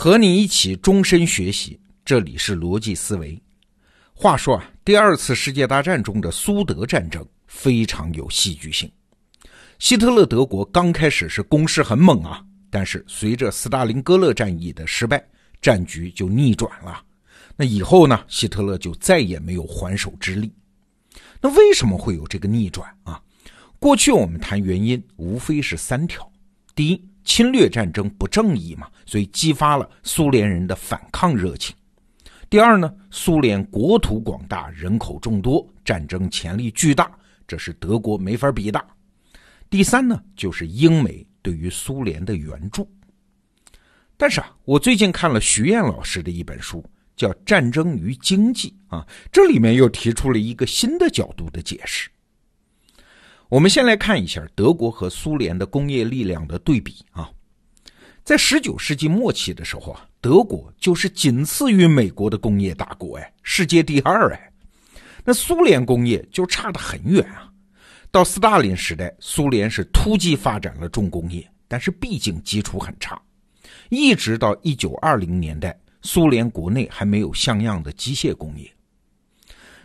和你一起终身学习，这里是逻辑思维。话说啊，第二次世界大战中的苏德战争非常有戏剧性。希特勒德国刚开始是攻势很猛啊，但是随着斯大林格勒战役的失败，战局就逆转了。那以后呢，希特勒就再也没有还手之力。那为什么会有这个逆转啊？过去我们谈原因，无非是三条：第一，侵略战争不正义嘛，所以激发了苏联人的反抗热情。第二呢，苏联国土广大，人口众多，战争潜力巨大，这是德国没法比的。第三呢，就是英美对于苏联的援助。但是啊，我最近看了徐燕老师的一本书，叫《战争与经济》啊，这里面又提出了一个新的角度的解释。我们先来看一下德国和苏联的工业力量的对比啊，在十九世纪末期的时候啊，德国就是仅次于美国的工业大国哎，世界第二哎，那苏联工业就差得很远啊。到斯大林时代，苏联是突击发展了重工业，但是毕竟基础很差，一直到一九二零年代，苏联国内还没有像样的机械工业。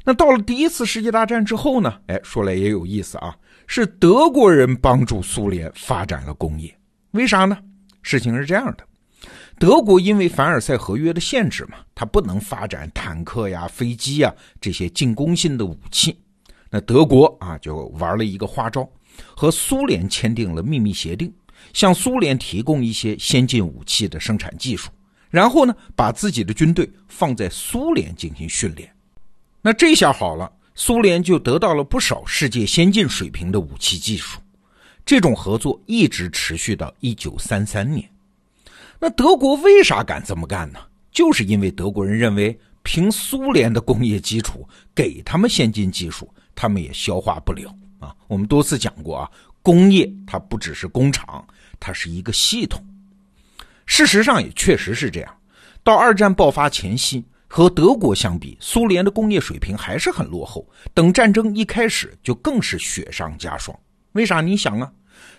那到了第一次世界大战之后呢？哎，说来也有意思啊。是德国人帮助苏联发展了工业，为啥呢？事情是这样的，德国因为凡尔赛合约的限制嘛，它不能发展坦克呀、飞机呀这些进攻性的武器。那德国啊就玩了一个花招，和苏联签订了秘密协定，向苏联提供一些先进武器的生产技术，然后呢把自己的军队放在苏联进行训练。那这下好了。苏联就得到了不少世界先进水平的武器技术，这种合作一直持续到一九三三年。那德国为啥敢这么干呢？就是因为德国人认为，凭苏联的工业基础，给他们先进技术，他们也消化不了啊。我们多次讲过啊，工业它不只是工厂，它是一个系统。事实上也确实是这样，到二战爆发前夕。和德国相比，苏联的工业水平还是很落后。等战争一开始，就更是雪上加霜。为啥？你想啊，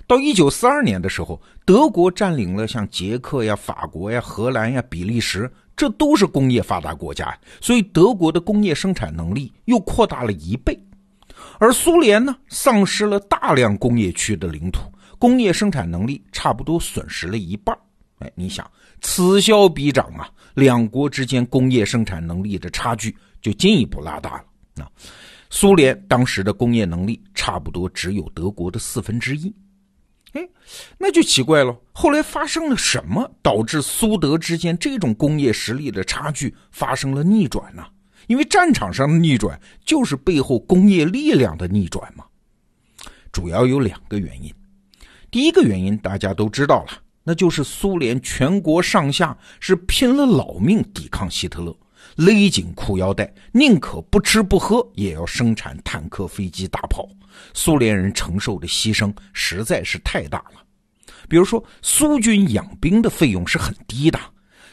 到一九四二年的时候，德国占领了像捷克呀、法国呀、荷兰呀、比利时，这都是工业发达国家，所以德国的工业生产能力又扩大了一倍。而苏联呢，丧失了大量工业区的领土，工业生产能力差不多损失了一半。哎，你想，此消彼长啊。两国之间工业生产能力的差距就进一步拉大了。那苏联当时的工业能力差不多只有德国的四分之一。哎，那就奇怪了。后来发生了什么，导致苏德之间这种工业实力的差距发生了逆转呢？因为战场上的逆转就是背后工业力量的逆转嘛。主要有两个原因。第一个原因大家都知道了。那就是苏联全国上下是拼了老命抵抗希特勒，勒紧裤腰带，宁可不吃不喝也要生产坦克、飞机、大炮。苏联人承受的牺牲实在是太大了。比如说，苏军养兵的费用是很低的，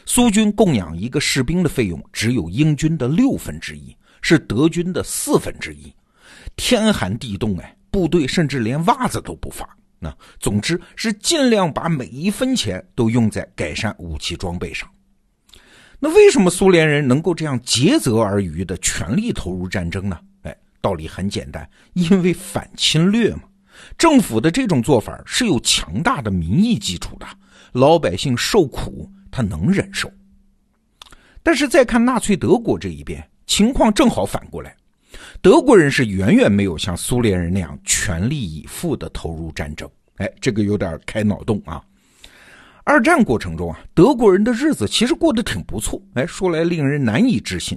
苏军供养一个士兵的费用只有英军的六分之一，是德军的四分之一。天寒地冻，哎，部队甚至连袜子都不发。那总之是尽量把每一分钱都用在改善武器装备上。那为什么苏联人能够这样竭泽而渔的全力投入战争呢？哎，道理很简单，因为反侵略嘛。政府的这种做法是有强大的民意基础的，老百姓受苦他能忍受。但是再看纳粹德国这一边，情况正好反过来。德国人是远远没有像苏联人那样全力以赴的投入战争，哎，这个有点开脑洞啊。二战过程中啊，德国人的日子其实过得挺不错，哎，说来令人难以置信。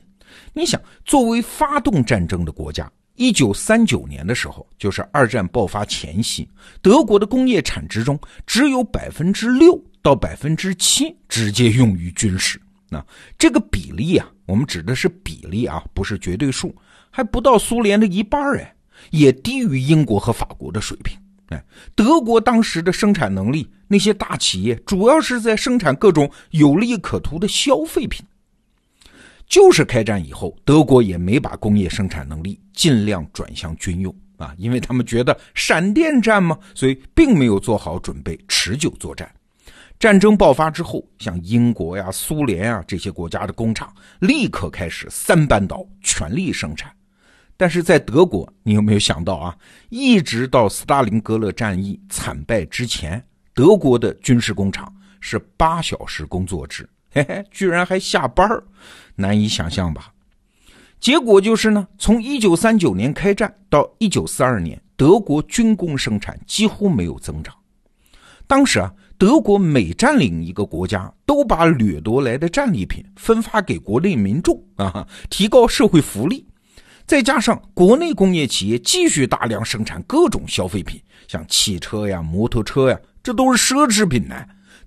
你想，作为发动战争的国家，一九三九年的时候，就是二战爆发前夕，德国的工业产值中只有百分之六到百分之七直接用于军事，那这个比例啊，我们指的是比例啊，不是绝对数。还不到苏联的一半哎，也低于英国和法国的水平哎。德国当时的生产能力，那些大企业主要是在生产各种有利可图的消费品。就是开战以后，德国也没把工业生产能力尽量转向军用啊，因为他们觉得闪电战嘛，所以并没有做好准备持久作战。战争爆发之后，像英国呀、苏联啊这些国家的工厂立刻开始三班倒，全力生产。但是在德国，你有没有想到啊？一直到斯大林格勒战役惨败之前，德国的军事工厂是八小时工作制，嘿嘿，居然还下班儿，难以想象吧？结果就是呢，从一九三九年开战到一九四二年，德国军工生产几乎没有增长。当时啊。德国每占领一个国家，都把掠夺来的战利品分发给国内民众啊，提高社会福利。再加上国内工业企业继续大量生产各种消费品，像汽车呀、摩托车呀，这都是奢侈品呢。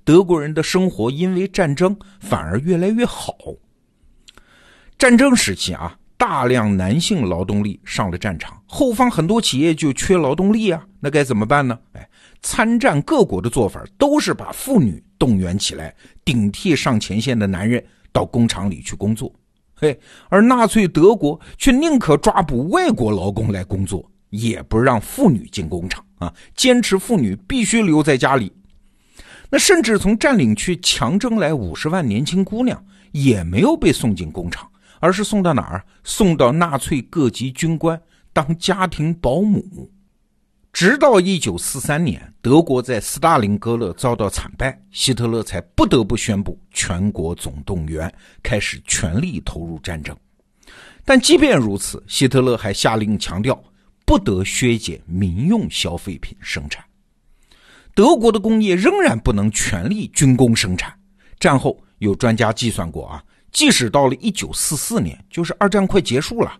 德国人的生活因为战争反而越来越好。战争时期啊，大量男性劳动力上了战场，后方很多企业就缺劳动力啊，那该怎么办呢？哎。参战各国的做法都是把妇女动员起来，顶替上前线的男人到工厂里去工作。嘿，而纳粹德国却宁可抓捕外国劳工来工作，也不让妇女进工厂啊，坚持妇女必须留在家里。那甚至从占领区强征来五十万年轻姑娘，也没有被送进工厂，而是送到哪儿？送到纳粹各级军官当家庭保姆。直到一九四三年，德国在斯大林格勒遭到惨败，希特勒才不得不宣布全国总动员，开始全力投入战争。但即便如此，希特勒还下令强调，不得削减民用消费品生产。德国的工业仍然不能全力军工生产。战后有专家计算过啊，即使到了一九四四年，就是二战快结束了。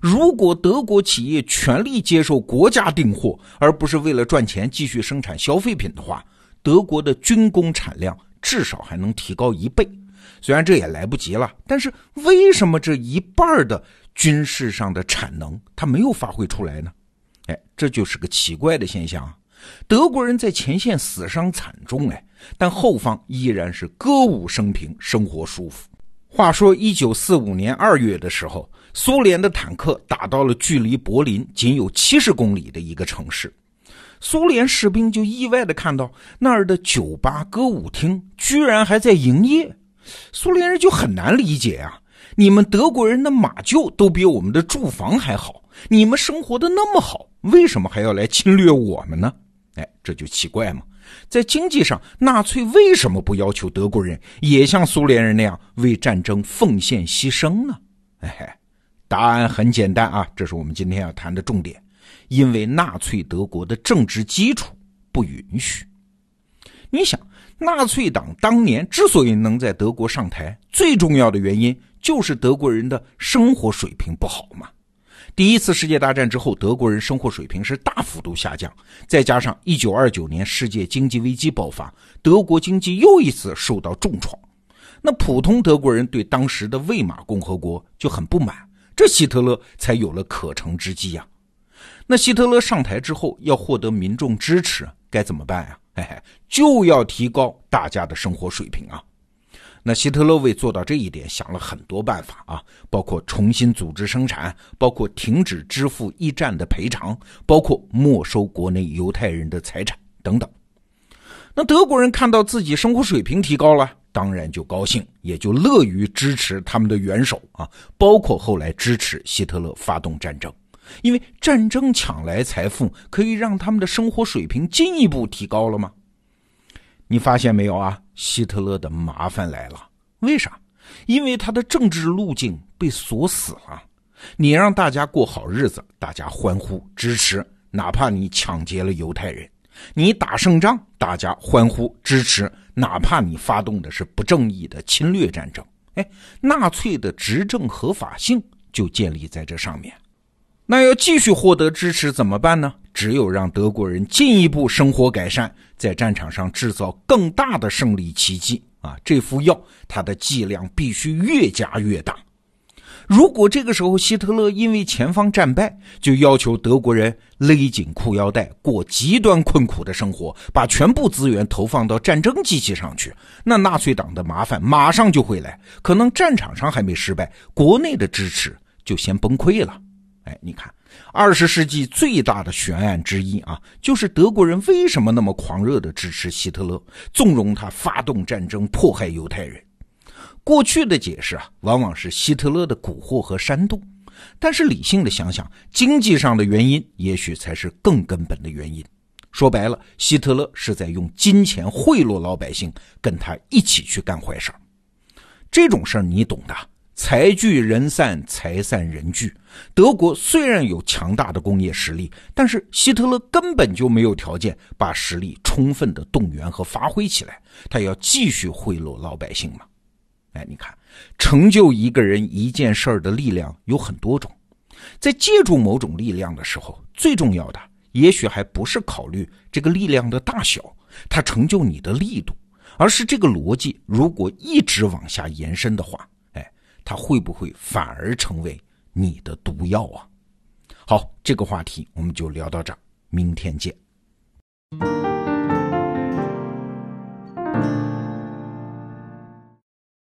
如果德国企业全力接受国家订货，而不是为了赚钱继续生产消费品的话，德国的军工产量至少还能提高一倍。虽然这也来不及了，但是为什么这一半的军事上的产能它没有发挥出来呢？哎，这就是个奇怪的现象啊。德国人在前线死伤惨重，哎，但后方依然是歌舞升平，生活舒服。话说，一九四五年二月的时候。苏联的坦克打到了距离柏林仅有七十公里的一个城市，苏联士兵就意外的看到那儿的酒吧、歌舞厅居然还在营业，苏联人就很难理解啊！你们德国人的马厩都比我们的住房还好，你们生活的那么好，为什么还要来侵略我们呢？哎，这就奇怪嘛！在经济上，纳粹为什么不要求德国人也像苏联人那样为战争奉献牺牲呢？哎。答案很简单啊，这是我们今天要谈的重点，因为纳粹德国的政治基础不允许。你想，纳粹党当年之所以能在德国上台，最重要的原因就是德国人的生活水平不好嘛。第一次世界大战之后，德国人生活水平是大幅度下降，再加上一九二九年世界经济危机爆发，德国经济又一次受到重创，那普通德国人对当时的魏玛共和国就很不满。这希特勒才有了可乘之机呀。那希特勒上台之后要获得民众支持，该怎么办呀？嘿嘿，就要提高大家的生活水平啊。那希特勒为做到这一点想了很多办法啊，包括重新组织生产，包括停止支付一战的赔偿，包括没收国内犹太人的财产等等。那德国人看到自己生活水平提高了。当然就高兴，也就乐于支持他们的元首啊，包括后来支持希特勒发动战争，因为战争抢来财富，可以让他们的生活水平进一步提高了吗？你发现没有啊？希特勒的麻烦来了，为啥？因为他的政治路径被锁死了。你让大家过好日子，大家欢呼支持，哪怕你抢劫了犹太人。你打胜仗，大家欢呼支持，哪怕你发动的是不正义的侵略战争。哎，纳粹的执政合法性就建立在这上面。那要继续获得支持怎么办呢？只有让德国人进一步生活改善，在战场上制造更大的胜利奇迹啊！这副药，它的剂量必须越加越大。如果这个时候希特勒因为前方战败，就要求德国人勒紧裤腰带过极端困苦的生活，把全部资源投放到战争机器上去，那纳粹党的麻烦马上就会来。可能战场上还没失败，国内的支持就先崩溃了。哎，你看，二十世纪最大的悬案之一啊，就是德国人为什么那么狂热的支持希特勒，纵容他发动战争迫害犹太人。过去的解释啊，往往是希特勒的蛊惑和煽动，但是理性的想想，经济上的原因也许才是更根本的原因。说白了，希特勒是在用金钱贿赂老百姓，跟他一起去干坏事。这种事儿你懂的。财聚人散，财散人聚。德国虽然有强大的工业实力，但是希特勒根本就没有条件把实力充分的动员和发挥起来。他要继续贿赂老百姓嘛？哎，你看，成就一个人一件事儿的力量有很多种，在借助某种力量的时候，最重要的也许还不是考虑这个力量的大小，它成就你的力度，而是这个逻辑如果一直往下延伸的话。哎它会不会反而成为你的毒药啊？好，这个话题我们就聊到这儿，明天见。